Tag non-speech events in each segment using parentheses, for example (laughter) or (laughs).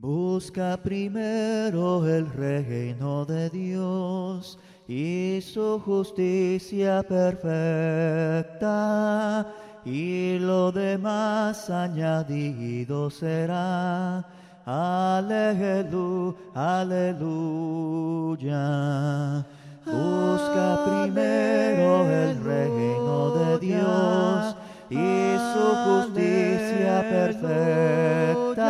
Busca primero el reino de Dios y su justicia perfecta, y lo demás añadido será. Aleluya, aleluya. Busca primero el reino de Dios y su justicia perfecta,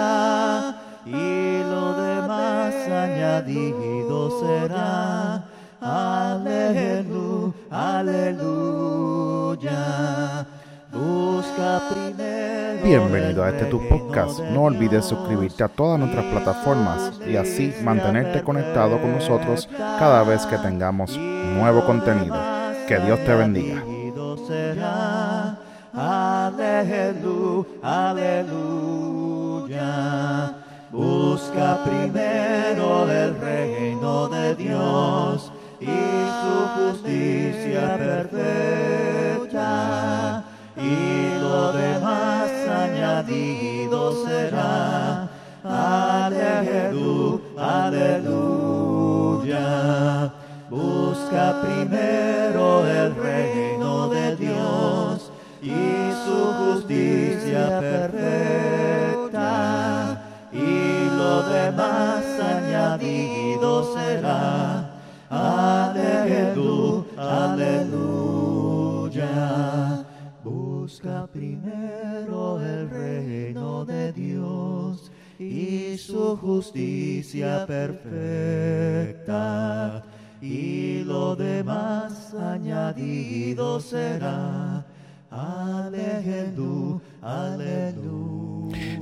y lo demás añadido será. Aleluya, aleluya. Busca primero. Bienvenido a este tu podcast. No olvides suscribirte a todas nuestras plataformas y así mantenerte conectado con nosotros cada vez que tengamos nuevo contenido. Que Dios te bendiga. Aleluya, aleluya. Busca primero el reino de Dios y su justicia perfecta, y lo demás añadido será. Aleluya, aleluya. Busca primero el reino de Dios y su justicia perfecta, demás añadido será. Aleluya, aleluya. Busca primero el reino de Dios y su justicia perfecta, y lo demás añadido será. Aleluya, aleluya.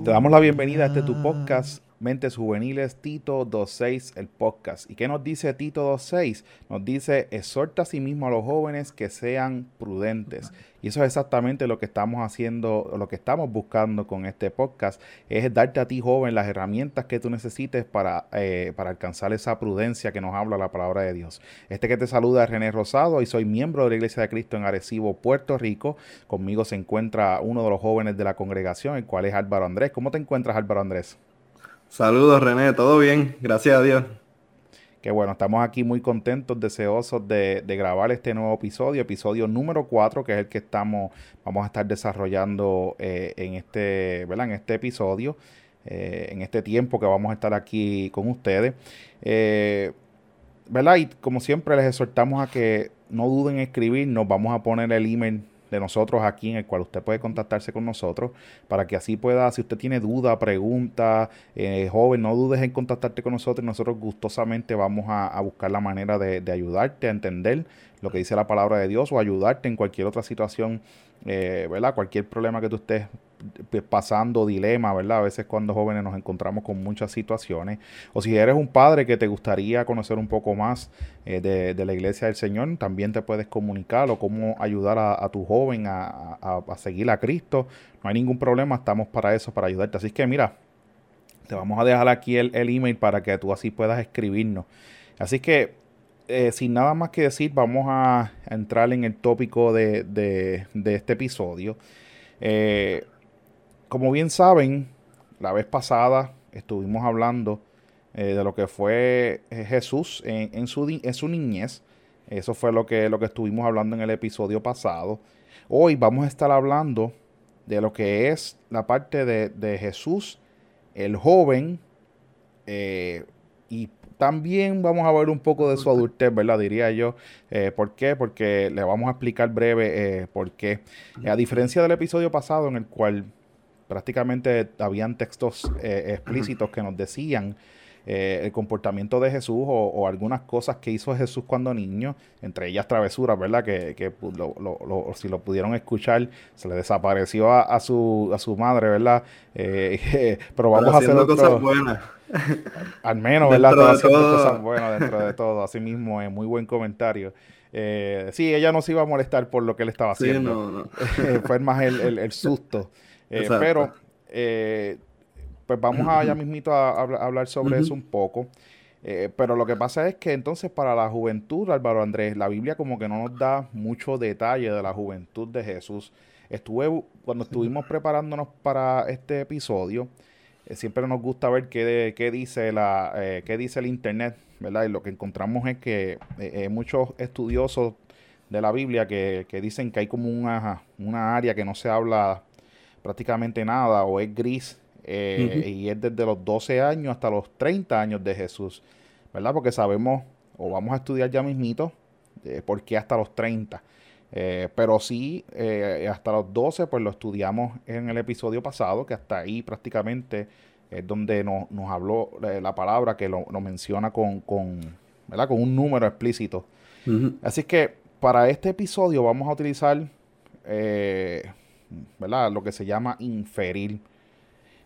Te damos la bienvenida a este tu podcast Mentes Juveniles Tito 2.6, el podcast. ¿Y qué nos dice Tito 2.6? Nos dice, exhorta a sí mismo a los jóvenes que sean prudentes. Y eso es exactamente lo que estamos haciendo, lo que estamos buscando con este podcast, es darte a ti joven las herramientas que tú necesites para, eh, para alcanzar esa prudencia que nos habla la palabra de Dios. Este que te saluda es René Rosado y soy miembro de la Iglesia de Cristo en Arecibo, Puerto Rico. Conmigo se encuentra uno de los jóvenes de la congregación, el cual es Álvaro Andrés. ¿Cómo te encuentras, Álvaro Andrés? Saludos René, todo bien, gracias a Dios. Qué bueno, estamos aquí muy contentos, deseosos de, grabar este nuevo episodio, episodio número 4, que es el que estamos, vamos a estar desarrollando eh, en, este, ¿verdad? en este episodio, eh, en este tiempo que vamos a estar aquí con ustedes. Eh, ¿verdad? Y como siempre les exhortamos a que no duden en escribirnos, vamos a poner el email de nosotros aquí en el cual usted puede contactarse con nosotros para que así pueda, si usted tiene duda, pregunta, eh, joven, no dudes en contactarte con nosotros. Nosotros gustosamente vamos a, buscar la manera de, de, ayudarte a entender lo que dice la palabra de Dios o ayudarte en cualquier otra situación, eh, ¿verdad? Cualquier problema que tú estés pasando, dilema, ¿verdad? A veces cuando jóvenes nos encontramos con muchas situaciones. O si eres un padre que te gustaría conocer un poco más eh, de, la iglesia del Señor, también te puedes comunicar o cómo ayudar a, tu joven a, seguir a Cristo. No hay ningún problema, estamos para eso, para ayudarte. Así que mira, te vamos a dejar aquí el, email para que tú así puedas escribirnos. Así que eh, sin nada más que decir, vamos a entrar en el tópico de, de, este episodio. Eh, como bien saben, la vez pasada estuvimos hablando eh, de lo que fue Jesús en, su, en, su, niñez. Eso fue lo que, lo que estuvimos hablando en el episodio pasado. Hoy vamos a estar hablando de lo que es la parte de, de Jesús, el joven, y también vamos a ver un poco de su adultez, ¿verdad? Diría yo. Eh, ¿Por qué? Porque le vamos a explicar breve eh, por qué. a diferencia del episodio pasado en el cual prácticamente habían textos eh, explícitos que nos decían eh, el comportamiento de Jesús o, algunas cosas que hizo Jesús cuando niño, entre ellas travesuras, ¿verdad? Que, pues, si lo pudieron escuchar, se le desapareció a, su, a su madre, ¿verdad? Eh, (laughs) pero vamos a hacer cosas buenas. Al menos, ¿verdad? Haciendo cosas buenas dentro de todo. Así mismo, es muy buen comentario. Eh, sí, ella no se iba a molestar por lo que él estaba haciendo. (laughs) Fue más el, el, susto. Pero pues vamos a ya (clears throat) mismito a, hablar sobre eso un poco. Eh, pero lo que pasa es que entonces para la juventud, Álvaro Andrés, la Biblia como que no nos da mucho detalle de la juventud de Jesús. Estuve, cuando estuvimos preparándonos para este episodio, eh, siempre nos gusta ver qué, qué dice la, eh, qué dice el internet, ¿verdad? Y lo que encontramos es que eh, muchos estudiosos de la Biblia que, que, dicen que hay como una, una área que no se habla prácticamente nada o es gris y es desde los 12 años hasta los 30 años de Jesús, ¿verdad? Porque sabemos o vamos a estudiar ya mismito por qué hasta los 30. Eh, pero sí, eh, hasta los 12, pues lo estudiamos en el episodio pasado, que hasta ahí prácticamente es donde nos, habló eh, la palabra que lo, menciona con, con, con un número explícito. Así que para este episodio vamos a utilizar ¿verdad? lo que se llama inferir.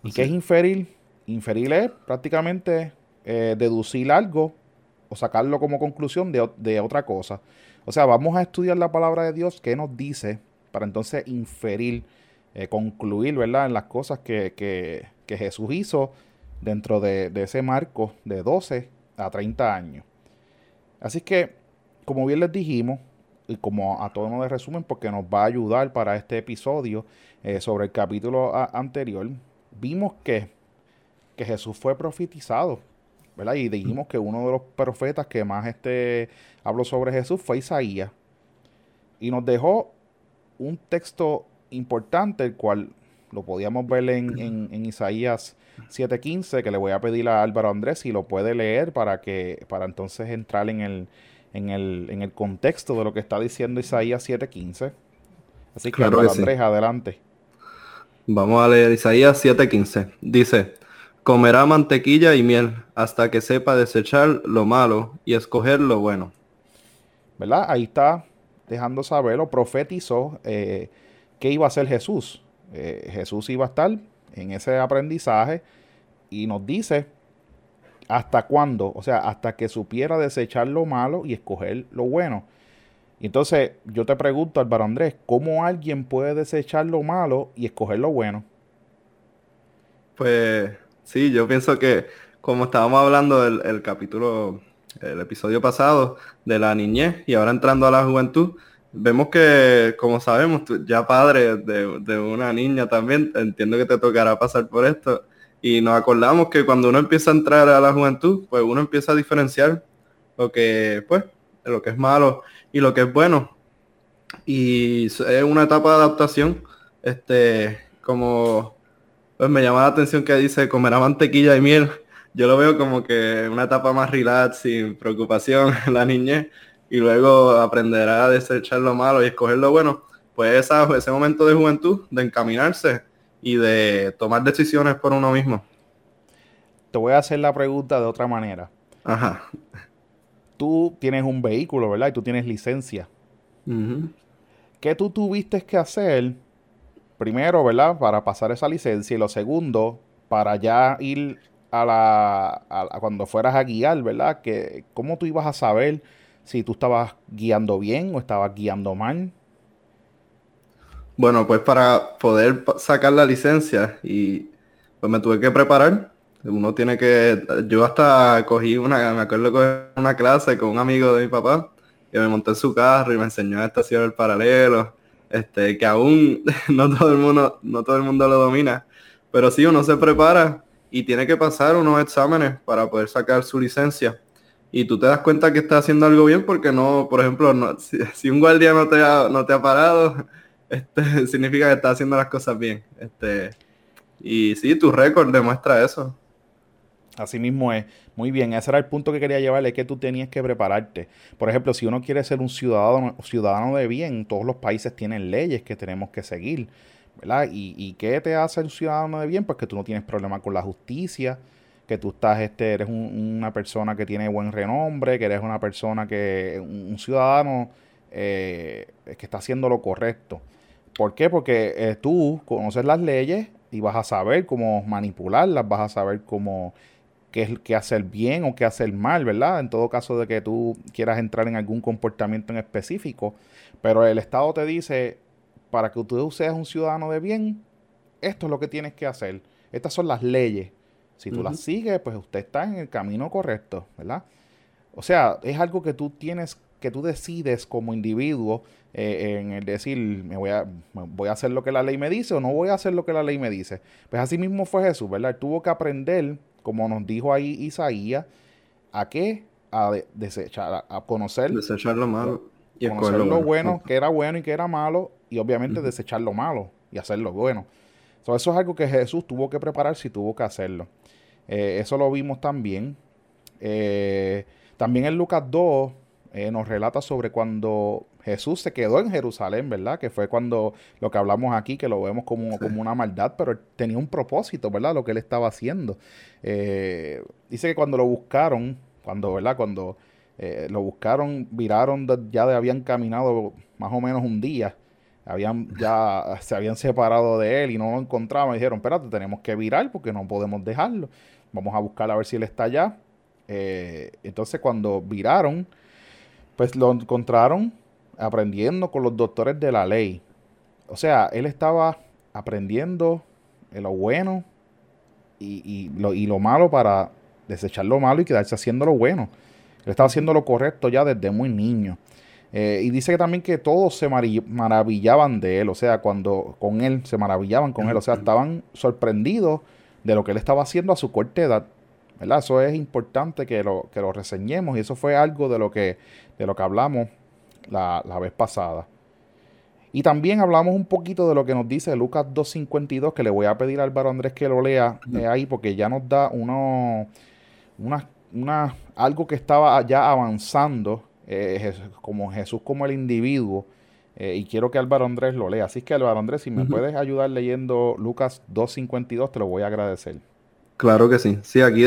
¿Y qué es inferir? Inferir es prácticamente deducir algo o sacarlo como conclusión de, de otra cosa. O sea, vamos a estudiar la palabra de Dios, qué nos dice, para entonces inferir, eh, concluir, ¿verdad?, en las cosas que, que, que Jesús hizo dentro de, de, ese marco de 12 a 30 años. Así que, como bien les dijimos, y como a todos nos de resumen, porque nos va a ayudar para este episodio eh, sobre el capítulo anterior, vimos que, que Jesús fue profetizado y dijimos que uno de los profetas que más este habló sobre Jesús fue Isaías. Y nos dejó un texto importante, el cual lo podíamos ver en, en, Isaías 7:15, que le voy a pedir a Álvaro Andrés si lo puede leer para que para entonces entrar en el, en el, en el contexto de lo que está diciendo Isaías 7:15. Así que Andrés, adelante. Vamos a leer Isaías 7:15. Dice, Comerá mantequilla y miel hasta que sepa desechar lo malo y escoger lo bueno. ¿Verdad? Ahí está dejando saber o profetizó eh, que iba a ser Jesús. Eh, Jesús iba a estar en ese aprendizaje y nos dice hasta cuándo, o sea, hasta que supiera desechar lo malo y escoger lo bueno. Y entonces yo te pregunto, Álvaro Andrés, ¿cómo alguien puede desechar lo malo y escoger lo bueno? Pues Sí, yo pienso que como estábamos hablando del el capítulo, el episodio pasado de la niñez y ahora entrando a la juventud, vemos que, como sabemos, ya padre de, una niña también, entiendo que te tocará pasar por esto. Y nos acordamos que cuando uno empieza a entrar a la juventud, pues uno empieza a diferenciar lo que, pues, lo que es malo y lo que es bueno. Y es una etapa de adaptación, este, como pues me llama la atención que dice comerá mantequilla y miel. Yo lo veo como que una etapa más relax, sin preocupación (laughs) en la niñez, y luego aprenderá a desechar lo malo y escoger lo bueno. Pues esa, ese momento de juventud, de encaminarse y de tomar decisiones por uno mismo. Te voy a hacer la pregunta de otra manera. Ajá. Tú tienes un vehículo, ¿verdad? Y tú tienes licencia. ¿Qué tú tuviste que hacer primero, ¿verdad? Para pasar esa licencia y lo segundo, para ya ir a la a, cuando fueras a guiar, ¿verdad? Que cómo tú ibas a saber si tú estabas guiando bien o estabas guiando mal. Bueno, pues para poder sacar la licencia y pues me tuve que preparar. Uno tiene que, yo hasta cogí una, me acuerdo de una clase con un amigo de mi papá que me monté en su carro y me enseñó a estacionar el paralelo este, que aún (laughs) no todo el mundo, no todo el mundo lo domina. Pero sí, uno se prepara y tiene que pasar unos exámenes para poder sacar su licencia. Y tú te das cuenta que está haciendo algo bien porque no, por ejemplo, si, un guardia no te ha, no te ha parado, este, (laughs) significa que está haciendo las cosas bien. Este, y sí, tu récord demuestra eso. Así mismo es. Muy bien, ese era el punto que quería llevarle, que tú tenías que prepararte. Por ejemplo, si uno quiere ser un ciudadano, ciudadano de bien, todos los países tienen leyes que tenemos que seguir. ¿verdad? ¿Y, y qué te hace un ciudadano de bien? Pues que tú no tienes problema con la justicia, que tú estás, este, eres una persona que tiene buen renombre, que eres una persona que, un, ciudadano eh, que está haciendo lo correcto. ¿Por qué? Porque eh, tú conoces las leyes y vas a saber cómo manipularlas, vas a saber cómo qué, qué hacer bien o qué hacer mal, ¿verdad? En todo caso de que tú quieras entrar en algún comportamiento en específico. Pero el Estado te dice, para que tú seas un ciudadano de bien, esto es lo que tienes que hacer. Estas son las leyes. Si tú las sigues, pues usted está en el camino correcto, ¿verdad? O sea, es algo que tú tienes que tú decides como individuo eh, en el decir, me voy, a, voy a hacer lo que la ley me dice o no voy a hacer lo que la ley me dice. Pues así mismo fue Jesús, ¿verdad? tuvo que aprender, como nos dijo ahí Isaías, a qué? A desechar, a, conocer. Desechar lo malo. Y conocer lo bueno. que era bueno y que era malo, y obviamente desechar lo malo y hacer lo bueno. eso es algo que Jesús tuvo que prepararse y tuvo que hacerlo. Eh, eso lo vimos también. Eh, también en Lucas 2 nos relata sobre cuando Jesús se quedó en Jerusalén, ¿verdad? Que fue cuando lo que hablamos aquí, que lo vemos como, como una maldad, pero tenía un propósito, ¿verdad? Lo que él estaba haciendo. Eh, dice que cuando lo buscaron, cuando, ¿verdad? Cuando eh, lo buscaron, viraron, ya habían caminado más o menos un día, habían ya (laughs) se habían separado de él y no lo encontraban. dijeron, espérate, tenemos que virar porque no podemos dejarlo. Vamos a buscar a ver si él está allá. Eh, entonces cuando viraron, pues lo encontraron aprendiendo con los doctores de la ley. O sea, él estaba aprendiendo lo bueno y, lo, y, lo, malo para desechar lo malo y quedarse haciendo lo bueno. Él estaba haciendo lo correcto ya desde muy niño. Eh, y dice también que todos se maravillaban de él, o sea, cuando con él se maravillaban con él, o sea, estaban sorprendidos de lo que él estaba haciendo a su corta edad. ¿Verdad? Eso es importante que lo, que lo reseñemos y eso fue algo de lo que, de lo que hablamos la, vez pasada. Y también hablamos un poquito de lo que nos dice Lucas 2.52, que le voy a pedir a Álvaro Andrés que lo lea eh, ahí, porque ya nos da uno, una, una, algo que estaba ya avanzando, eh, como Jesús como el individuo, eh, y quiero que Álvaro Andrés lo lea. Así que Álvaro Andrés, si me puedes ayudar leyendo Lucas 2.52, te lo voy a agradecer. Claro que sí. Sí, aquí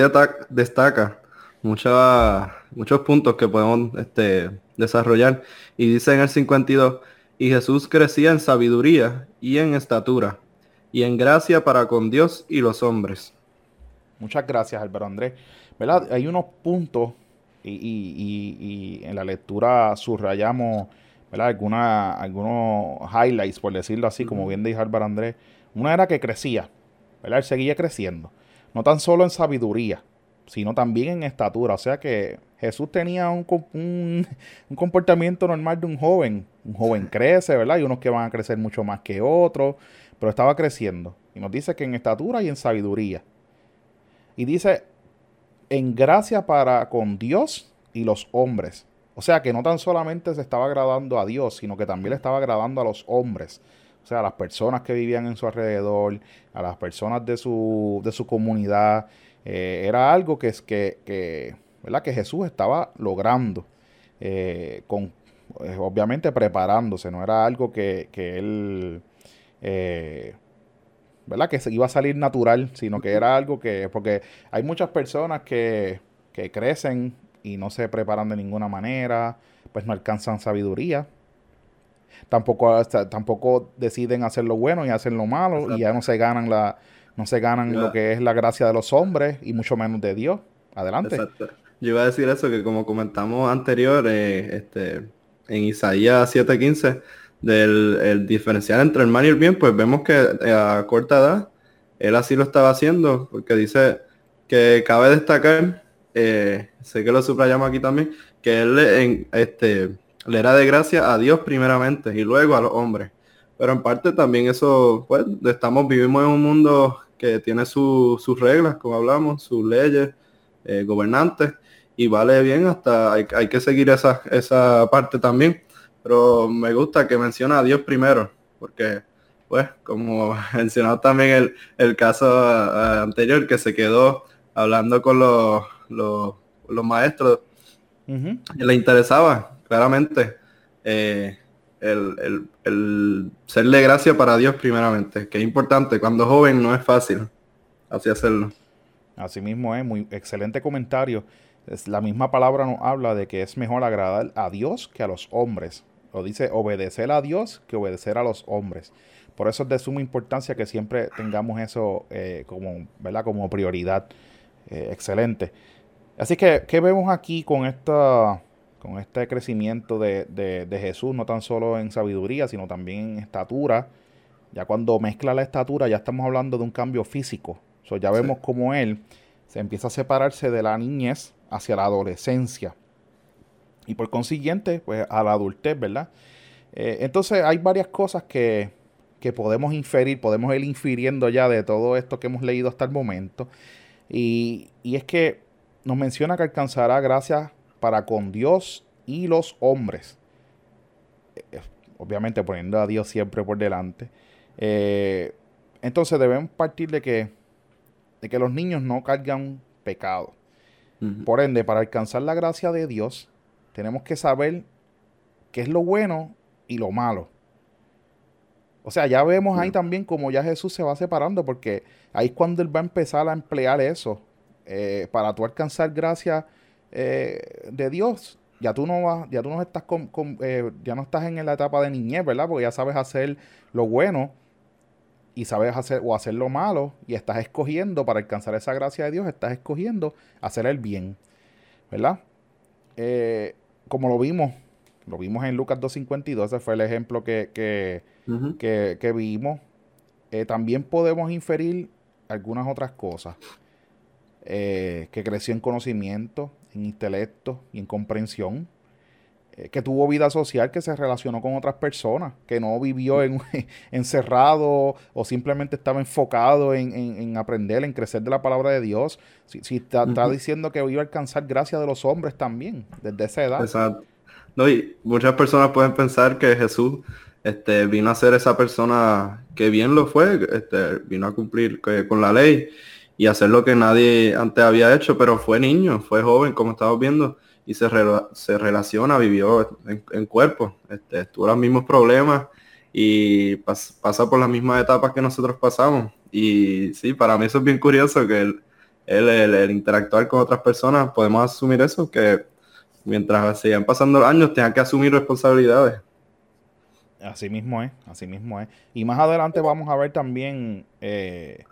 destaca muchos puntos que podemos este, desarrollar. Y dice en el 52, y Jesús crecía en sabiduría y en estatura y en gracia para con Dios y los hombres. Muchas gracias, Álvaro Andrés. ¿Verdad? Hay unos puntos y, en la lectura subrayamos ¿verdad? Alguna, algunos highlights, por decirlo así, como bien dijo Álvaro Andrés. Una era que crecía, ¿verdad? Él seguía creciendo. No tan solo en sabiduría, sino también en estatura. O sea que Jesús tenía un, (laughs) un, comportamiento normal de un joven. Un joven crece, ¿verdad? Y unos que van a crecer mucho más que otros, pero estaba creciendo. Y nos dice que en estatura y en sabiduría. Y dice, en gracia para con Dios y los hombres. O sea que no tan solamente se estaba agradando a Dios, sino que también le estaba agradando a los hombres. O sea, a las personas que vivían en su alrededor, a las personas de su, de su comunidad. Eh, era algo que, que, que, ¿verdad? que Jesús estaba logrando, eh, con, eh, obviamente preparándose, no era algo que, que él, ¿verdad? que iba a salir natural, sino que era algo que, porque hay muchas personas que, que crecen y no se preparan de ninguna manera, pues no alcanzan sabiduría, tampoco, tampoco deciden hacer lo bueno y hacen lo malo y ya no se ganan la, no se ganan lo que es la gracia de los hombres y mucho menos de Dios. Adelante. Exacto. Yo iba a decir eso, que como comentamos anterior, eh, este, en Isaías 7:15, del el diferencial entre el mal y el bien, pues vemos que eh, a corta edad él así lo estaba haciendo, porque dice que cabe destacar, eh, sé que lo subrayamos aquí también, que él en, este, le era de gracia a Dios primeramente y luego a los hombres. Pero en parte también eso, pues, estamos, vivimos en un mundo que tiene sus reglas, como hablamos, sus leyes, eh, gobernantes, y vale bien hasta, hay, que seguir esa, esa parte también. Pero me gusta que menciona a Dios primero, porque, pues, como (laughs) mencionado también el, el caso eh, anterior, que se quedó hablando con los, los, maestros, le interesaba claramente eh, el, el, serle gracia para Dios primeramente, que es importante. Cuando joven no es fácil así hacerlo. Así mismo es, muy excelente comentario. Es, la misma palabra nos habla de que es mejor agradar a Dios que a los hombres. Lo dice obedecer a Dios que obedecer a los hombres. Por eso es de suma importancia que siempre tengamos eso eh, como, ¿verdad? como prioridad. Eh, excelente. Así que, ¿qué vemos aquí con esta con este crecimiento de, Jesús, no tan solo en sabiduría, sino también en estatura. Ya cuando mezcla la estatura, ya estamos hablando de un cambio físico. ya vemos como él se empieza a separarse de la niñez hacia la adolescencia. y por consiguiente, pues a la adultez, ¿verdad? Eh, entonces hay varias cosas que, que, podemos inferir, podemos ir infiriendo ya de todo esto que hemos leído hasta el momento. Y, y es que nos menciona que alcanzará gracias para con Dios y los hombres. Eh, obviamente poniendo a Dios siempre por delante. Eh, entonces debemos partir de que, de que los niños no cargan pecado. Por ende, para alcanzar la gracia de Dios, tenemos que saber qué es lo bueno y lo malo. O sea, ya vemos ahí también como ya Jesús se va separando, porque ahí es cuando Él va a empezar a emplear eso. Eh, para tú alcanzar gracia eh, de Dios, ya tú no vas, ya tú no estás con, eh, ya no estás en la etapa de niñez, ¿verdad? Porque ya sabes hacer lo bueno y sabes hacer o hacer lo malo y estás escogiendo para alcanzar esa gracia de Dios, estás escogiendo hacer el bien, ¿verdad? Eh, como lo vimos, lo vimos en Lucas 2.52, ese fue el ejemplo que, que, vimos. Eh, también podemos inferir algunas otras cosas. Eh, que creció en conocimiento, en intelecto y en comprensión. Eh, que tuvo vida social, que se relacionó con otras personas, que no vivió en, (laughs) encerrado o simplemente estaba enfocado en, aprender, en crecer de la palabra de Dios. Si, está, diciendo que iba a alcanzar gracia de los hombres también, desde esa edad. Exacto. No, y muchas personas pueden pensar que Jesús este, vino a ser esa persona que bien lo fue, este, vino a cumplir con la ley y hacer lo que nadie antes había hecho, pero fue niño, fue joven, como estamos viendo y se, se relaciona, vivió en, cuerpo, este, tuvo los mismos problemas y pasa por las mismas etapas que nosotros pasamos. Y sí, para mí eso es bien curioso que el, el, interactuar con otras personas, podemos asumir eso, que mientras sigan pasando los años tengan que asumir responsabilidades. Así mismo es, así mismo es. Y más adelante vamos a ver también eh,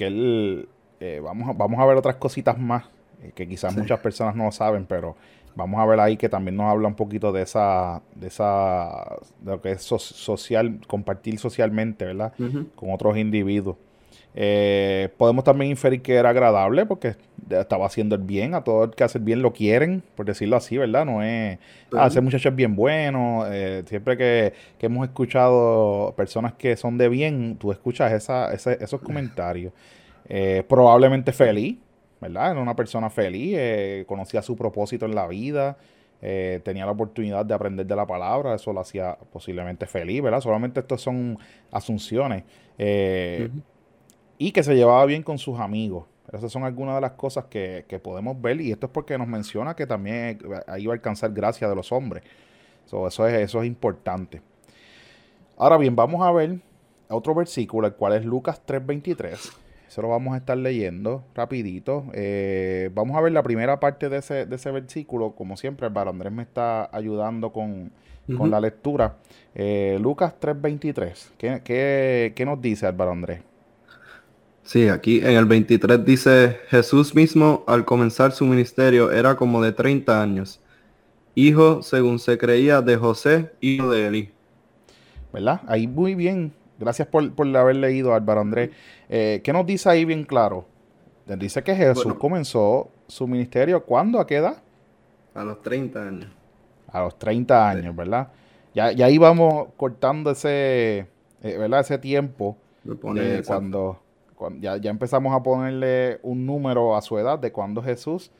que él, eh, vamos, a, vamos a ver otras cositas más eh, que quizás muchas personas no lo saben, pero vamos a ver ahí que también nos habla un poquito de esa, de esa, de lo que es social, compartir socialmente, ¿verdad? Con otros individuos. Eh, podemos también inferir que era agradable porque estaba haciendo el bien, a todo el que hace el bien lo quieren, por decirlo así, ¿verdad? No es, ah, ese muchacho es bien bueno, eh, siempre que, hemos escuchado personas que son de bien, tú escuchas esa, esos comentarios. probablemente feliz, ¿verdad? Era una persona feliz, eh, conocía su propósito en la vida, eh, tenía la oportunidad de aprender de la palabra, eso lo hacía posiblemente feliz, ¿verdad? Solamente estos son asunciones. Eh, y que se llevaba bien con sus amigos. Esas son algunas de las cosas que, podemos ver y esto es porque nos menciona que también iba a alcanzar gracia de los hombres. eso, es, eso es importante. Ahora bien, vamos a ver otro versículo, el cual es Lucas 3.23 eso lo vamos a estar leyendo rapidito. Eh, vamos a ver la primera parte de ese, de ese versículo. Como siempre, el Andrés me está ayudando con, la lectura. Eh, Lucas 3.23. ¿Qué, qué, nos dice Álvaro Andrés? Sí, aquí en el 23 dice, Jesús mismo al comenzar su ministerio era como de 30 años, hijo, según se creía, de José, hijo de Eli. ¿Verdad? Ahí muy bien Gracias por, por haber leído, Álvaro Andrés. Eh, ¿Qué nos dice ahí bien claro? Dice que Jesús comenzó su ministerio, ¿cuándo? ¿A qué edad? A los 30 años. A los 30 años, ¿verdad? Ya, ya íbamos cortando ese, eh, ¿verdad? Ese tiempo de cuando, ya, ya, empezamos a ponerle un número a su edad de cuando Jesús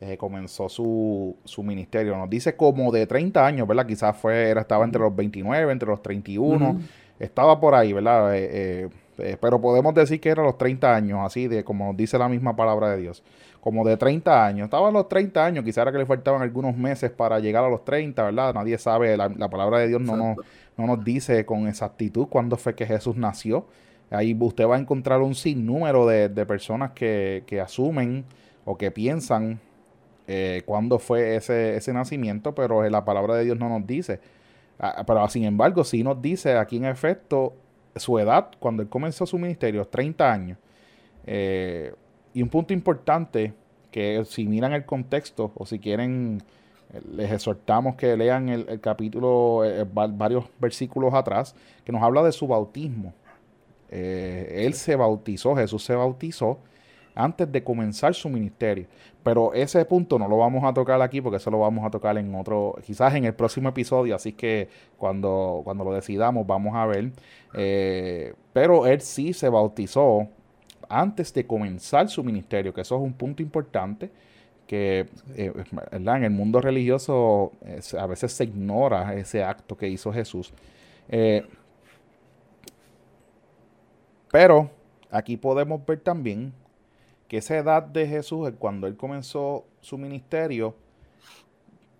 eh, comenzó su, su, ministerio. Nos dice como de 30 años, ¿verdad? Quizás fue, era, estaba entre los 29, entre los 31 estaba por ahí, ¿verdad? Eh, eh, pero podemos decir que era los 30 años, así de como dice la misma palabra de Dios. Como de 30 años. Estaba a los 30 años, quizá era que le faltaban algunos meses para llegar a los 30, ¿verdad? Nadie sabe, la, palabra de Dios no nos, no nos dice con exactitud cuándo fue que Jesús nació. Ahí usted va a encontrar un sinnúmero de, de personas que, que, asumen o que piensan cuándo fue ese, ese nacimiento, pero la palabra de Dios no nos dice. Ah, pero sin embargo, sí nos dice aquí en efecto su edad cuando él comenzó su ministerio, 30 años. Eh, y un punto importante que si miran el contexto o si quieren, eh, les exhortamos que lean el, capítulo, eh, varios versículos atrás, que nos habla de su bautismo. Él se bautizó, Jesús se bautizó antes de comenzar su ministerio. Pero ese punto no lo vamos a tocar aquí porque eso lo vamos a tocar en otro, quizás en el próximo episodio, así que cuando, cuando lo decidamos vamos a ver. Eh, pero él sí se bautizó antes de comenzar su ministerio, que eso es un punto importante que eh, en el mundo religioso eh, a veces se ignora ese acto que hizo Jesús. Pero aquí podemos ver también que esa edad de Jesús, cuando él comenzó su ministerio,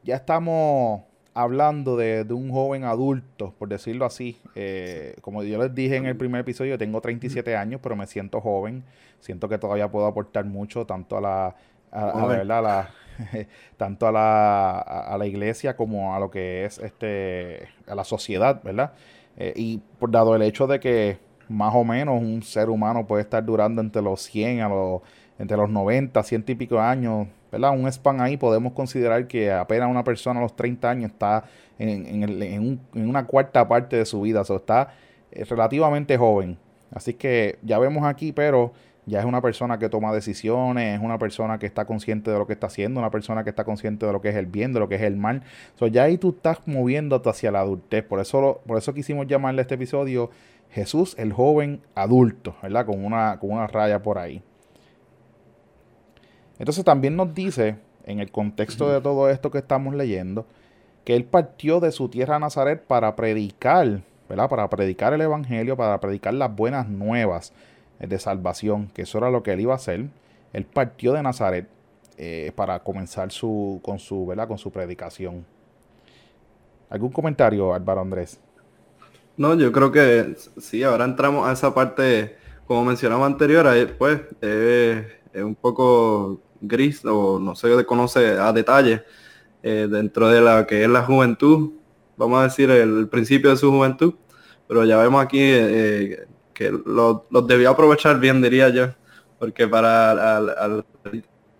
ya estamos hablando de, un joven adulto, por decirlo así. Eh, como yo les dije en el primer episodio, tengo 37 años, pero me siento joven. Siento que todavía puedo aportar mucho, tanto a la, a, (laughs) tanto a la, a, la iglesia como a lo que es este, a la sociedad, ¿verdad? Eh, y por dado el hecho de que más o menos un ser humano puede estar durando entre los 100 a los, entre los 90, 100 y pico años, ¿verdad? Un span ahí podemos considerar que apenas una persona a los 30 años está en, en, una cuarta parte de su vida, o sea, está eh, relativamente joven. Así que ya vemos aquí, pero ya es una persona que toma decisiones, es una persona que está consciente de lo que está haciendo, una persona que está consciente de lo que es el bien, de lo que es el mal. So, ya ahí tú estás moviéndote hacia la adultez. Por eso, por eso quisimos llamarle a este episodio Jesús el joven adulto, ¿verdad? Con una, con una raya por ahí. Entonces también nos dice, en el contexto de todo esto que estamos leyendo, que él partió de su tierra Nazaret para predicar, ¿verdad? Para predicar el Evangelio, para predicar las buenas nuevas de salvación, que eso era lo que él iba a hacer. Él partió de Nazaret eh, para comenzar su, con, su, ¿verdad? con su predicación. ¿Algún comentario, Álvaro Andrés? No, yo creo que sí, ahora entramos a esa parte, como mencionamos anterior, pues es un poco gris o no se conoce a detalle eh, dentro de la que es la juventud, vamos a decir el, principio de su juventud, pero ya vemos aquí eh, que los lo debió aprovechar bien, diría yo, porque para al,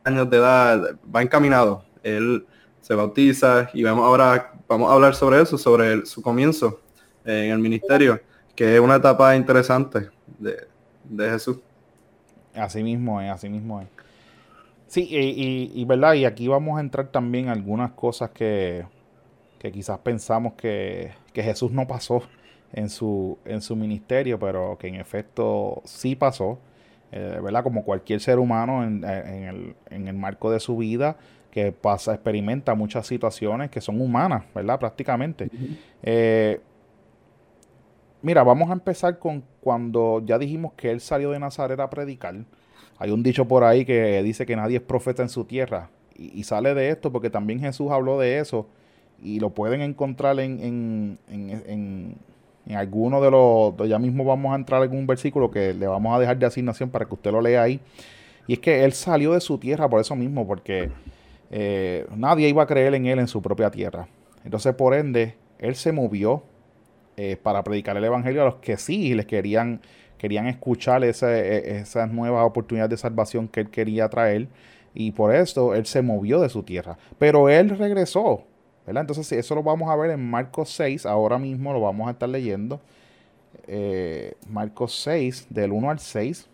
años de edad va encaminado. Él se bautiza y vemos ahora, vamos a hablar sobre eso, sobre su comienzo en el ministerio, que es una etapa interesante de, de Jesús. Así mismo es, así mismo es. Sí, y, y, verdad, y aquí vamos a entrar también algunas cosas que, que quizás pensamos que, que, Jesús no pasó en su, en su ministerio, pero que en efecto sí pasó, eh, ¿verdad? Como cualquier ser humano en, en, el, en, el, marco de su vida, que pasa, experimenta muchas situaciones que son humanas, ¿verdad? Prácticamente. eh, Mira, vamos a empezar con cuando ya dijimos que él salió de Nazaret a predicar. Hay un dicho por ahí que dice que nadie es profeta en su tierra. Y, sale de esto porque también Jesús habló de eso. Y lo pueden encontrar en, en, en, en alguno de los... Ya mismo vamos a entrar en un versículo que le vamos a dejar de asignación para que usted lo lea ahí. Y es que él salió de su tierra por eso mismo, porque eh, nadie iba a creer en él en su propia tierra. Entonces, por ende, él se movió eh, para predicar el Evangelio a los que sí les querían, querían escuchar esa, e, esas nuevas oportunidades de salvación que él quería traer. Y por eso él se movió de su tierra. Pero él regresó. ¿verdad? Entonces eso lo vamos a ver en Marcos 6. Ahora mismo lo vamos a estar leyendo. Eh, Marcos 6, del 1 al 6.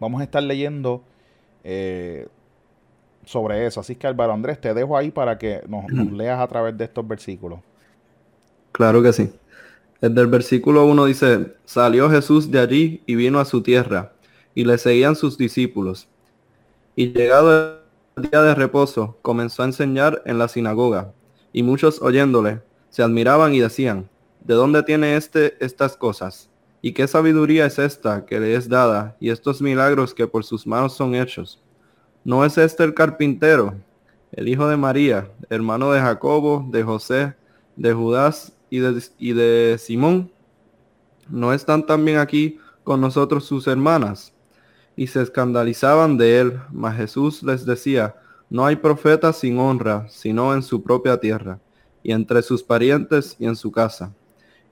Vamos a estar leyendo eh, sobre eso. Así que Álvaro Andrés, te dejo ahí para que nos (clears throat) leas a través de estos versículos. Claro que sí. Desde el versículo 1 dice, salió Jesús de allí y vino a su tierra, y le seguían sus discípulos. Y llegado el día de reposo, comenzó a enseñar en la sinagoga, y muchos oyéndole se admiraban y decían, ¿de dónde tiene éste estas cosas? ¿Y qué sabiduría es esta que le es dada, y estos milagros que por sus manos son hechos? ¿No es este el carpintero, el hijo de María, hermano de Jacobo, de José, de Judas y de, Simón, ¿no están también aquí con nosotros sus hermanas? Y se escandalizaban de él, mas Jesús les decía, no hay profeta sin honra, sino en su propia tierra, y entre sus parientes y en su casa.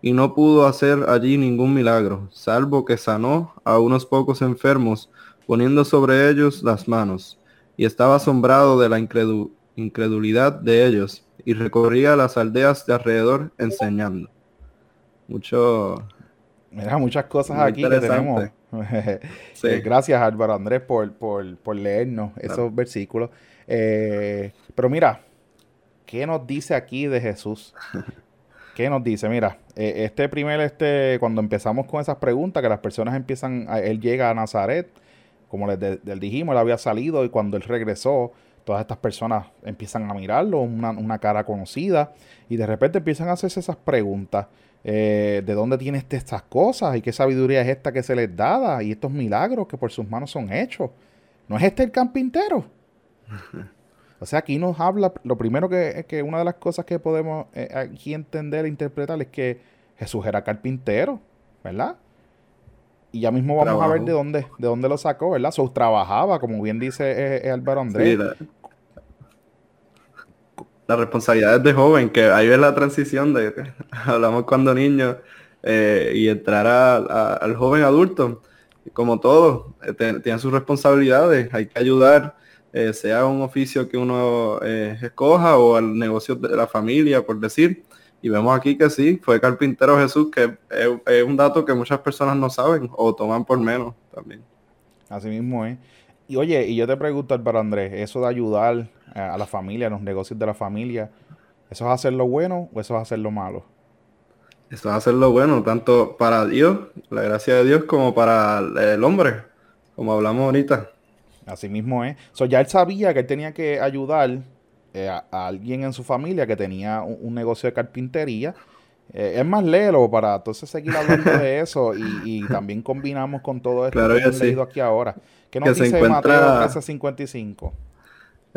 Y no pudo hacer allí ningún milagro, salvo que sanó a unos pocos enfermos, poniendo sobre ellos las manos. Y estaba asombrado de la incredulidad de ellos, y recorría las aldeas de alrededor enseñando. Mucho... Mira, muchas cosas aquí que tenemos. (laughs) Eh, gracias Álvaro Andrés por, por, leernos esos versículos. Eh, pero mira, ¿qué nos dice aquí de Jesús? (laughs) ¿Qué nos dice? Mira, eh, este primer, este, cuando empezamos con esas preguntas, que las personas empiezan, él llega a Nazaret, como les, dijimos, él había salido y cuando él regresó, todas estas personas empiezan a mirarlo, una, una cara conocida, y de repente empiezan a hacerse esas preguntas. Eh, de dónde tiene este, estas cosas y qué sabiduría es esta que se les da y estos milagros que por sus manos son hechos. ¿No es este el carpintero? (laughs) o sea, aquí nos habla, lo primero que, que una de las cosas que podemos eh, aquí entender e interpretar es que Jesús era carpintero, ¿verdad? Y ya mismo vamos a ver de dónde, de dónde lo sacó, ¿verdad? So, trabajaba, como bien dice eh, Álvaro Andrés, la responsabilidad de joven, que ahí es la transición de (laughs) hablamos cuando niño eh, y entrar al joven adulto. Como todo, eh, tienen sus responsabilidades, hay que ayudar, eh, sea un oficio que uno escoja o al negocio de la familia, por decir. Y vemos aquí que sí, fue carpintero Jesús, que es, un dato que muchas personas no saben o toman por menos también. Así mismo es. Y oye, y yo te pregunto, para Andrés, eso de ayudar a la familia, a los negocios de la familia, ¿eso es hacer lo bueno o eso es hacer lo malo? Eso es hacer lo bueno, tanto para Dios, la gracia de Dios, como para el hombre, como hablamos ahorita. Así mismo es. So, ya él sabía que él tenía que ayudar eh, a, alguien en su familia que tenía un, negocio de carpintería. Eh, es más, léelo para entonces seguir hablando de (laughs) eso y, también combinamos con todo esto que hemos leído aquí ahora. ¿Qué nos dice Mateo 1355?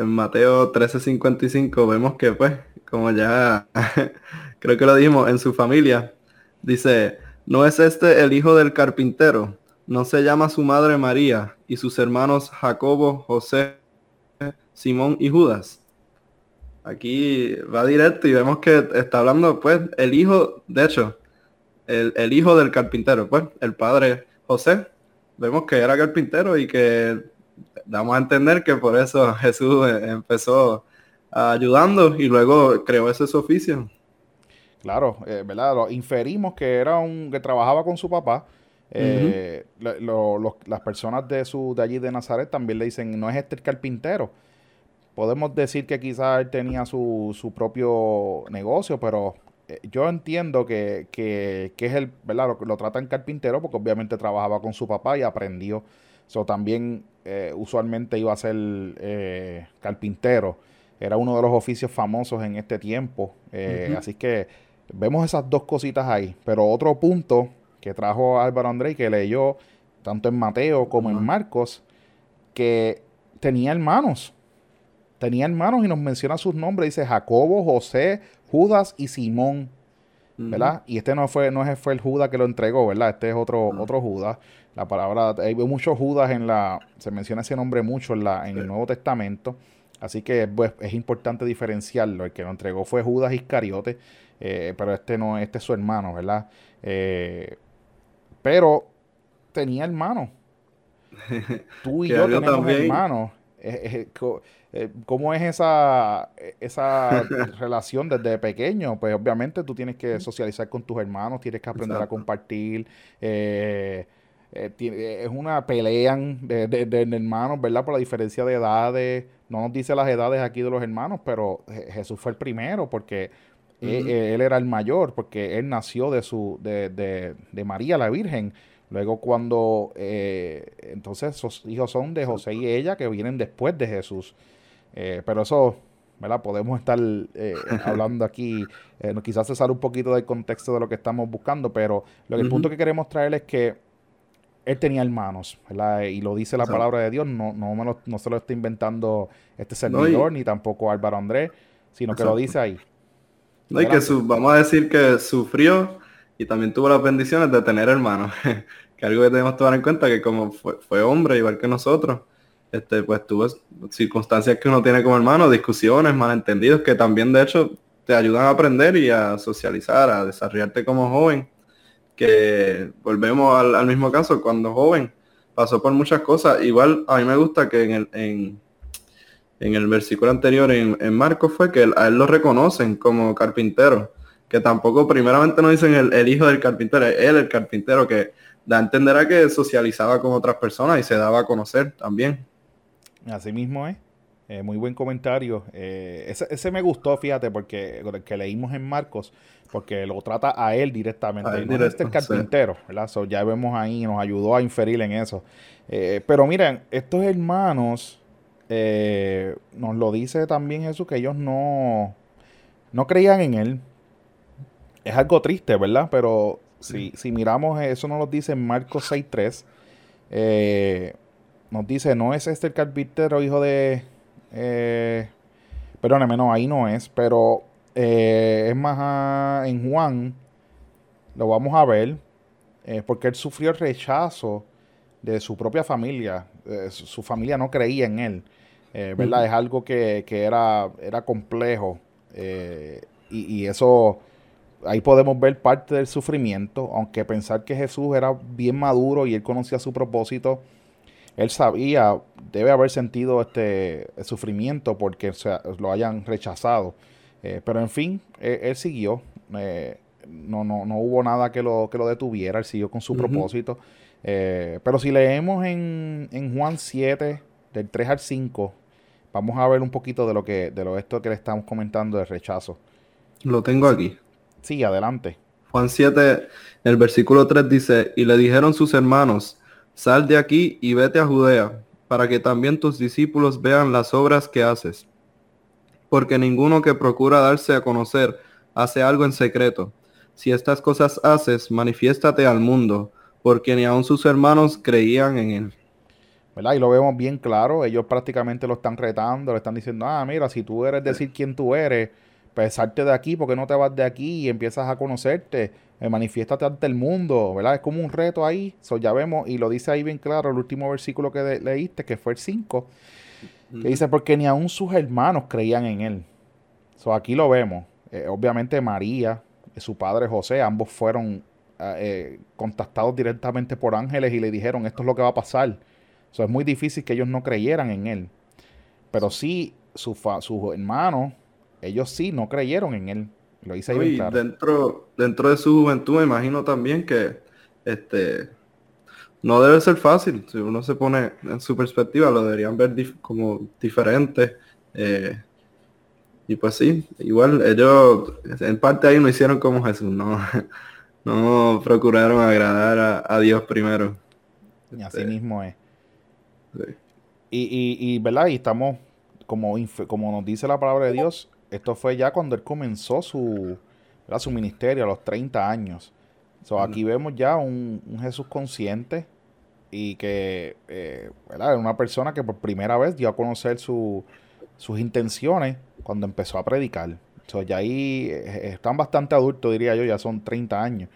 en Mateo 13:55 vemos que pues, como ya (laughs) creo que lo dijimos, en su familia, dice, ¿no es este el hijo del carpintero? ¿No se llama su madre María y sus hermanos Jacobo, José, Simón y Judas? Aquí va directo y vemos que está hablando pues el hijo, de hecho, el, el hijo del carpintero, pues el padre José. Vemos que era carpintero y que damos a entender que por eso (laughs) Jesús empezó ayudando y luego creó ese su oficio. Claro, eh, ¿verdad? Lo inferimos que era un que trabajaba con su papá. Eh, las personas de su de allí de Nazaret también le dicen, no es este el carpintero. Podemos decir que quizás él tenía su, su propio negocio, pero yo entiendo que, que, que, es el, ¿verdad? Lo, lo tratan carpintero porque obviamente trabajaba con su papá y aprendió. So, también eh, usualmente iba a ser eh, carpintero. Era uno de los oficios famosos en este tiempo. Eh, así que vemos esas dos cositas ahí. Pero otro punto que trajo Álvaro André, que leyó tanto en Mateo como en Marcos, que tenía hermanos. Tenía hermanos y nos menciona sus nombres. Dice Jacobo, José, Judas y Simón. ¿Verdad? Y este no fue, no fue el Judas que lo entregó, ¿verdad? Este es otro, otro Judas. La palabra, hay muchos Judas en la, se menciona ese nombre mucho en, la, en el Nuevo Testamento, así que pues, es importante diferenciarlo. El que lo entregó fue Judas Iscariote, eh, pero este no, este es su hermano, ¿verdad? Eh, pero tenía hermano. (laughs) Tú y yo tenemos hermanos. ¿Cómo es esa, esa (laughs) relación desde pequeño? Pues obviamente tú tienes que socializar con tus hermanos, tienes que aprender a compartir. Eh, eh, eh, es una pelea de, de, hermanos, ¿verdad? Por la diferencia de edades. No nos dice las edades aquí de los hermanos, pero Jesús fue el primero porque e, él, era el mayor, porque él nació de, su, de, de, María la Virgen. Luego cuando, eh, entonces sus hijos son de José y ella que vienen después de Jesús. pero eso, ¿verdad? Podemos estar (laughs) hablando aquí, quizás se sale un poquito del contexto de lo que estamos buscando, pero lo que, el punto que queremos traer es que él tenía hermanos, ¿verdad? Y lo dice la palabra de Dios, no, no, me lo, no se lo está inventando este servidor, ni tampoco Álvaro Andrés, sino que lo dice ahí. No, y que su, vamos a decir que sufrió y también tuvo las bendiciones de tener hermanos, (laughs) que algo que tenemos que tomar en cuenta, que como fue, hombre, igual que nosotros, este, pues tuvo circunstancias que uno tiene como hermano, discusiones, malentendidos, que también de hecho te ayudan a aprender y a socializar, a desarrollarte como joven que volvemos al, mismo caso, cuando joven pasó por muchas cosas. Igual a mí me gusta que en el, en, el versículo anterior en, en Marcos fue que a él lo reconocen como carpintero. Que tampoco primeramente no dicen el, hijo del carpintero, es él el carpintero que da a entender a que socializaba con otras personas y se daba a conocer también. Así mismo es. Eh, muy buen comentario. Eh, ese, me gustó, fíjate, porque el que leímos en Marcos, porque lo trata a él directamente. A no este carpintero, ¿verdad? ya vemos ahí, nos ayudó a inferir en eso. Eh, pero miren, estos hermanos, nos lo dice también Jesús, que ellos no, no creían en él. Es algo triste, ¿verdad? Pero si, si miramos, eso nos lo dice en Marcos 6.3. nos dice, no es este el carpintero, hijo de eh, perdóneme, no, ahí no es, pero eh, es más en Juan, lo vamos a ver, eh, porque él sufrió el rechazo de su propia familia, su, familia no creía en él, ¿verdad? Es algo que, era, era complejo y, y eso ahí podemos ver parte del sufrimiento, aunque pensar que Jesús era bien maduro y él conocía su propósito, él sabía, debe haber sentido este sufrimiento porque lo hayan rechazado. Eh, pero en fin, él, siguió. Eh, no, no, no hubo nada que lo, que lo detuviera. Él siguió con su propósito. Eh, pero si leemos en, en, Juan 7, del 3 al 5, vamos a ver un poquito de lo que, de lo esto que le estamos comentando de rechazo. Lo tengo aquí. Sí, adelante. Juan 7, el versículo 3 dice, y le dijeron sus hermanos, Sal de aquí y vete a Judea, para que también tus discípulos vean las obras que haces. Porque ninguno que procura darse a conocer hace algo en secreto. Si estas cosas haces, manifiéstate al mundo, porque ni aun sus hermanos creían en él. ¿verdad? Y lo vemos bien claro, ellos prácticamente lo están retando, le están diciendo, ah, mira, si tú eres decir quién tú eres, salte de aquí, porque no te vas de aquí y empiezas a conocerte? Eh, manifiéstate ante el mundo, ¿verdad? Es como un reto ahí, so, ya vemos, y lo dice ahí bien claro el último versículo que leíste, que fue el 5, que dice, porque ni aun sus hermanos creían en él. So, aquí lo vemos. Eh, obviamente María, y su padre José, ambos fueron eh, contactados directamente por ángeles y le dijeron, esto es lo que va a pasar. So, es muy difícil que ellos no creyeran en él. Pero sí, sus hermanos, ellos sí no creyeron en él. Lo hice ahí dentro, dentro de su juventud me imagino también que este no debe ser fácil. Si uno se pone en su perspectiva, lo deberían ver como diferente. Eh, y pues sí, igual ellos en parte ahí no hicieron como Jesús, no, (laughs) no procuraron agradar a, Dios primero. Y así este, mismo es. Y, y, y, ¿verdad? Y estamos, como, como nos dice la palabra de Dios, esto fue ya cuando él comenzó su, su ministerio a los 30 años. So, aquí vemos ya un, Jesús consciente y que eh, era una persona que por primera vez dio a conocer sus intenciones cuando empezó a predicar. So, ya ahí eh, están bastante adultos, diría yo, ya son 30 años,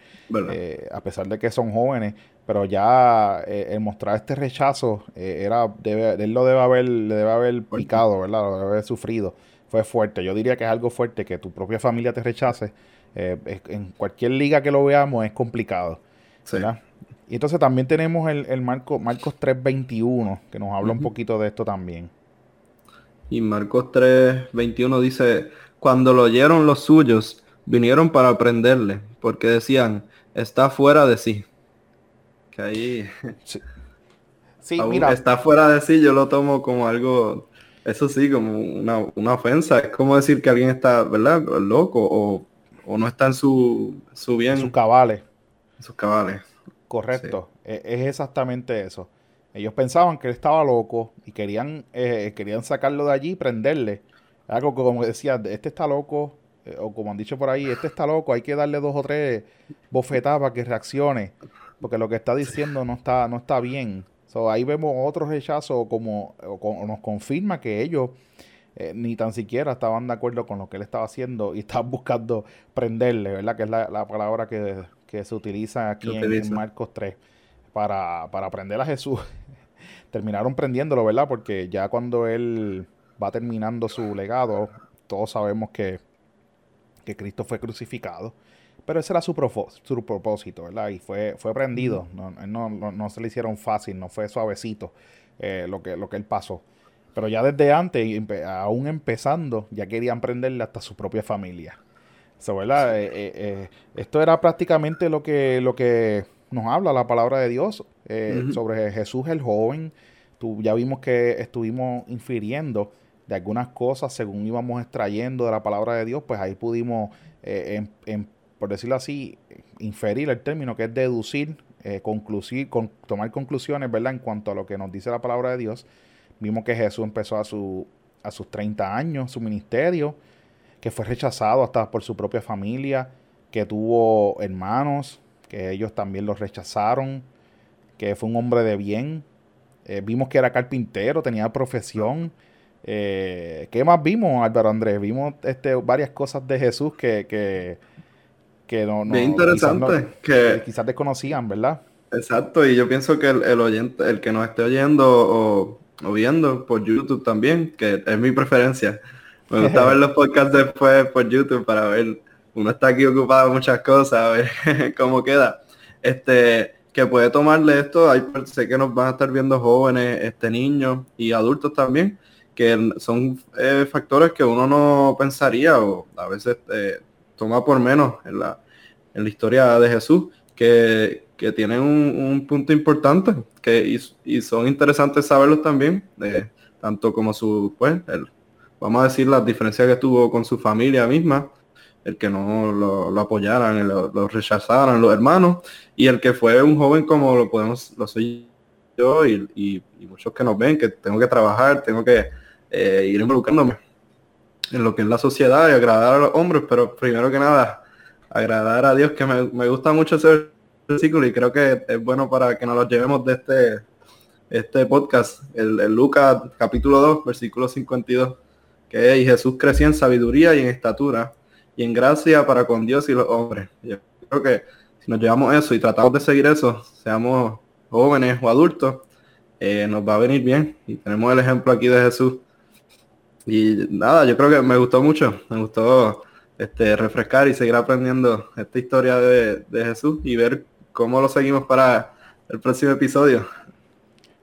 eh, a pesar de que son jóvenes, pero ya el mostrar este rechazo, era debe, él lo debe haber, le debe haber picado, ¿verdad? Lo debe haber sufrido fue fuerte. Yo diría que es algo fuerte que tu propia familia te rechace. Eh, en cualquier liga que lo veamos es complicado. Y entonces también tenemos el, Marco, Marcos 3.21, que nos habla un poquito de esto también. Y Marcos 3.21 dice, cuando lo oyeron los suyos, vinieron para aprenderle, porque decían, está fuera de sí. Que ahí... Sí. (laughs) mira. Está fuera de sí, yo lo tomo como algo eso sí, como una, ofensa. Es como decir que alguien está, ¿verdad? Loco o, no está en su, su bien. Sus cabales. Sus cabales. Correcto. E, es, exactamente eso. Ellos pensaban que él estaba loco y querían, eh, querían sacarlo de allí y prenderle. Algo que como decía, este está loco, eh, o como han dicho por ahí, este está loco, hay que darle dos o tres bofetadas para que reaccione. Porque lo que está diciendo no está, no está bien ahí vemos otro rechazo como, nos confirma que ellos eh, ni tan siquiera estaban de acuerdo con lo que él estaba haciendo y (laughs) estaban buscando prenderle, ¿verdad? Que es la, palabra que, se utiliza aquí en, Marcos 3 para, para prender a Jesús. (laughs) Terminaron prendiéndolo, ¿verdad? Porque ya cuando él va terminando su legado, todos sabemos que, que Cristo fue crucificado. Pero ese era su, su propósito, ¿verdad? Y fue, fue prendido. No, no, se le hicieron fácil, no fue suavecito eh, lo, que, lo que él pasó. Pero ya desde antes, aún empezando, ya querían prenderle hasta su propia familia. ¿verdad? Eh, eh, eh, esto era prácticamente lo que, lo que nos habla la palabra de Dios sobre Jesús el joven. Tú, ya vimos que estuvimos infiriendo de algunas cosas según íbamos extrayendo de la palabra de Dios, pues ahí pudimos, por decirlo así, inferir el término que es deducir, concluir, con, tomar conclusiones, ¿verdad? En cuanto a lo que nos dice la palabra de Dios. Vimos que Jesús empezó a, su, a sus 30 años su ministerio que fue rechazado hasta por su propia familia, que tuvo hermanos, que ellos también lo rechazaron, que fue un hombre de bien. Eh, vimos que era carpintero, tenía profesión. Eh, ¿Qué más vimos, Álvaro Andrés? Vimos este, varias cosas de Jesús que, que, que no, no interesante, que quizás desconocían, ¿verdad? Exacto, y yo pienso que el, oyente, el que nos esté oyendo o, o, viendo por YouTube también, que es mi preferencia, me gusta (laughs) ver los podcasts después por YouTube para ver. Uno está aquí ocupado muchas cosas, a ver (laughs) cómo queda. Este, que puede tomarle esto, hay, sé que nos van a estar viendo jóvenes, este niños y adultos también, que son eh, factores que uno no pensaría o a veces eh, toma por menos en la, en la historia de Jesús, que, que tienen un, punto importante que, y, son interesantes saberlos también, eh, tanto como su, pues, el, vamos a decir, las diferencias que tuvo con su familia misma, el que no lo, apoyaran, lo, rechazaran los hermanos, y el que fue un joven como lo podemos, lo soy yo y, muchos que nos ven, que tengo que trabajar, tengo que eh, ir involucrándome en lo que es la sociedad y agradar a los hombres, pero primero que nada, agradar a Dios, que me, gusta mucho ese versículo y creo que es bueno para que nos lo llevemos de este, este podcast, el, el Lucas capítulo 2, versículo 52 que y Jesús crecía en sabiduría y en estatura y en gracia para con Dios y los hombres. Yo creo que si nos llevamos eso y tratamos de seguir eso, seamos jóvenes o adultos, eh, nos va a venir bien. Y tenemos el ejemplo aquí de Jesús. Y nada, yo creo que me gustó mucho, me gustó este, refrescar y seguir aprendiendo esta historia de, de Jesús y ver cómo lo seguimos para el próximo episodio.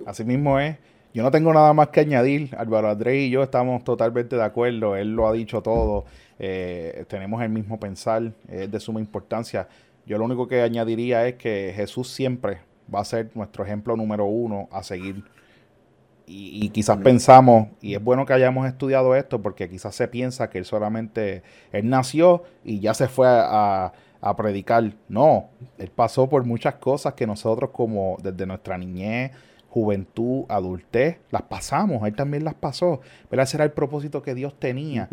Así mismo es. Yo no tengo nada más que añadir. Álvaro Andrés y yo estamos totalmente de acuerdo. Él lo ha dicho todo. Eh, tenemos el mismo pensar. Es de suma importancia. Yo lo único que añadiría es que Jesús siempre va a ser nuestro ejemplo número uno a seguir. Y, quizás pensamos, y es bueno que hayamos estudiado esto, porque quizás se piensa que él solamente, él nació y ya se fue a, a predicar. No, él pasó por muchas cosas que nosotros como desde nuestra niñez, juventud, adultez, las pasamos, él también las pasó. Pero ese era el propósito que Dios tenía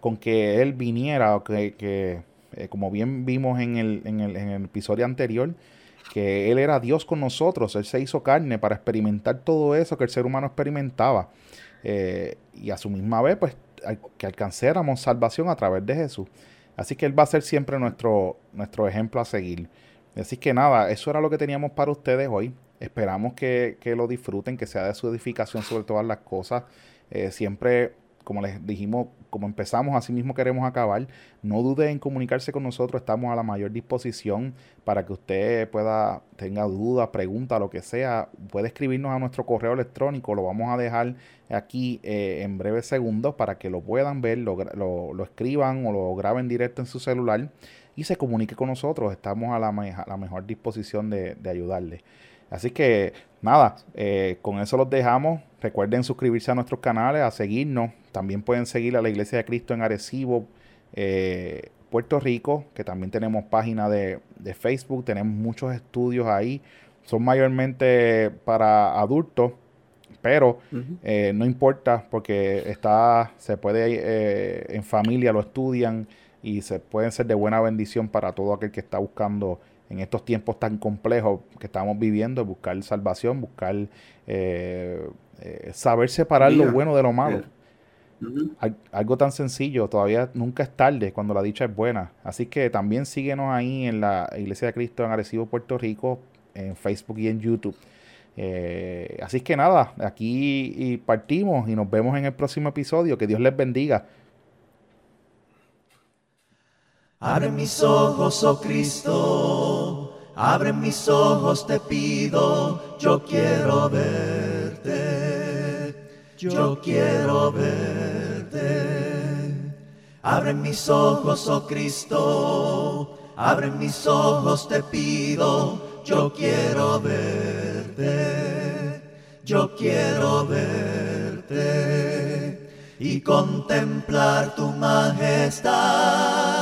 con que él viniera, que, que eh, como bien vimos en el, en, el, en el episodio anterior, que Él era Dios con nosotros, Él se hizo carne para experimentar todo eso que el ser humano experimentaba. Eh, y a su misma vez, pues, que alcancáramos salvación a través de Jesús. Así que Él va a ser siempre nuestro, nuestro ejemplo a seguir. Así que nada, eso era lo que teníamos para ustedes hoy. Esperamos que, lo disfruten, que sea de su edificación sobre todas las cosas. Eh, siempre, como les dijimos, como empezamos, así mismo queremos acabar. No dude en comunicarse con nosotros, estamos a la mayor disposición para que usted pueda, tenga dudas, preguntas, lo que sea. Puede escribirnos a nuestro correo electrónico, lo vamos a dejar aquí eh, en breves segundos para que lo puedan ver, lo, lo, escriban o lo graben directo en su celular y se comunique con nosotros. Estamos a la, la mejor disposición de, de ayudarle. Así que nada, eh, con eso los dejamos. Recuerden suscribirse a nuestros canales, a seguirnos. También pueden seguir a la Iglesia de Cristo en Arecibo, eh, Puerto Rico, que también tenemos página de, Facebook. Tenemos muchos estudios ahí. Son mayormente para adultos, pero eh, no importa porque está, se puede en familia, lo estudian y se pueden ser de buena bendición para todo aquel que está buscando en estos tiempos tan complejos que estamos viviendo, buscar salvación, buscar eh, eh, saber separar lo bueno de lo malo. Algo tan sencillo, todavía nunca es tarde cuando la dicha es buena. Así que también síguenos ahí en la Iglesia de Cristo en Arecibo, Puerto Rico, en Facebook y en YouTube. Eh, así que nada, aquí partimos y nos vemos en el próximo episodio. Que Dios les bendiga. Abre mis ojos, oh Cristo, abre mis ojos, te pido, yo quiero verte, yo quiero verte. Abre mis ojos, oh Cristo, abre mis ojos, te pido, yo quiero verte, yo quiero verte. Y contemplar tu majestad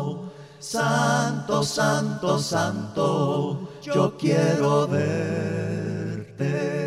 Santo, Santo, Santo, yo quiero verte.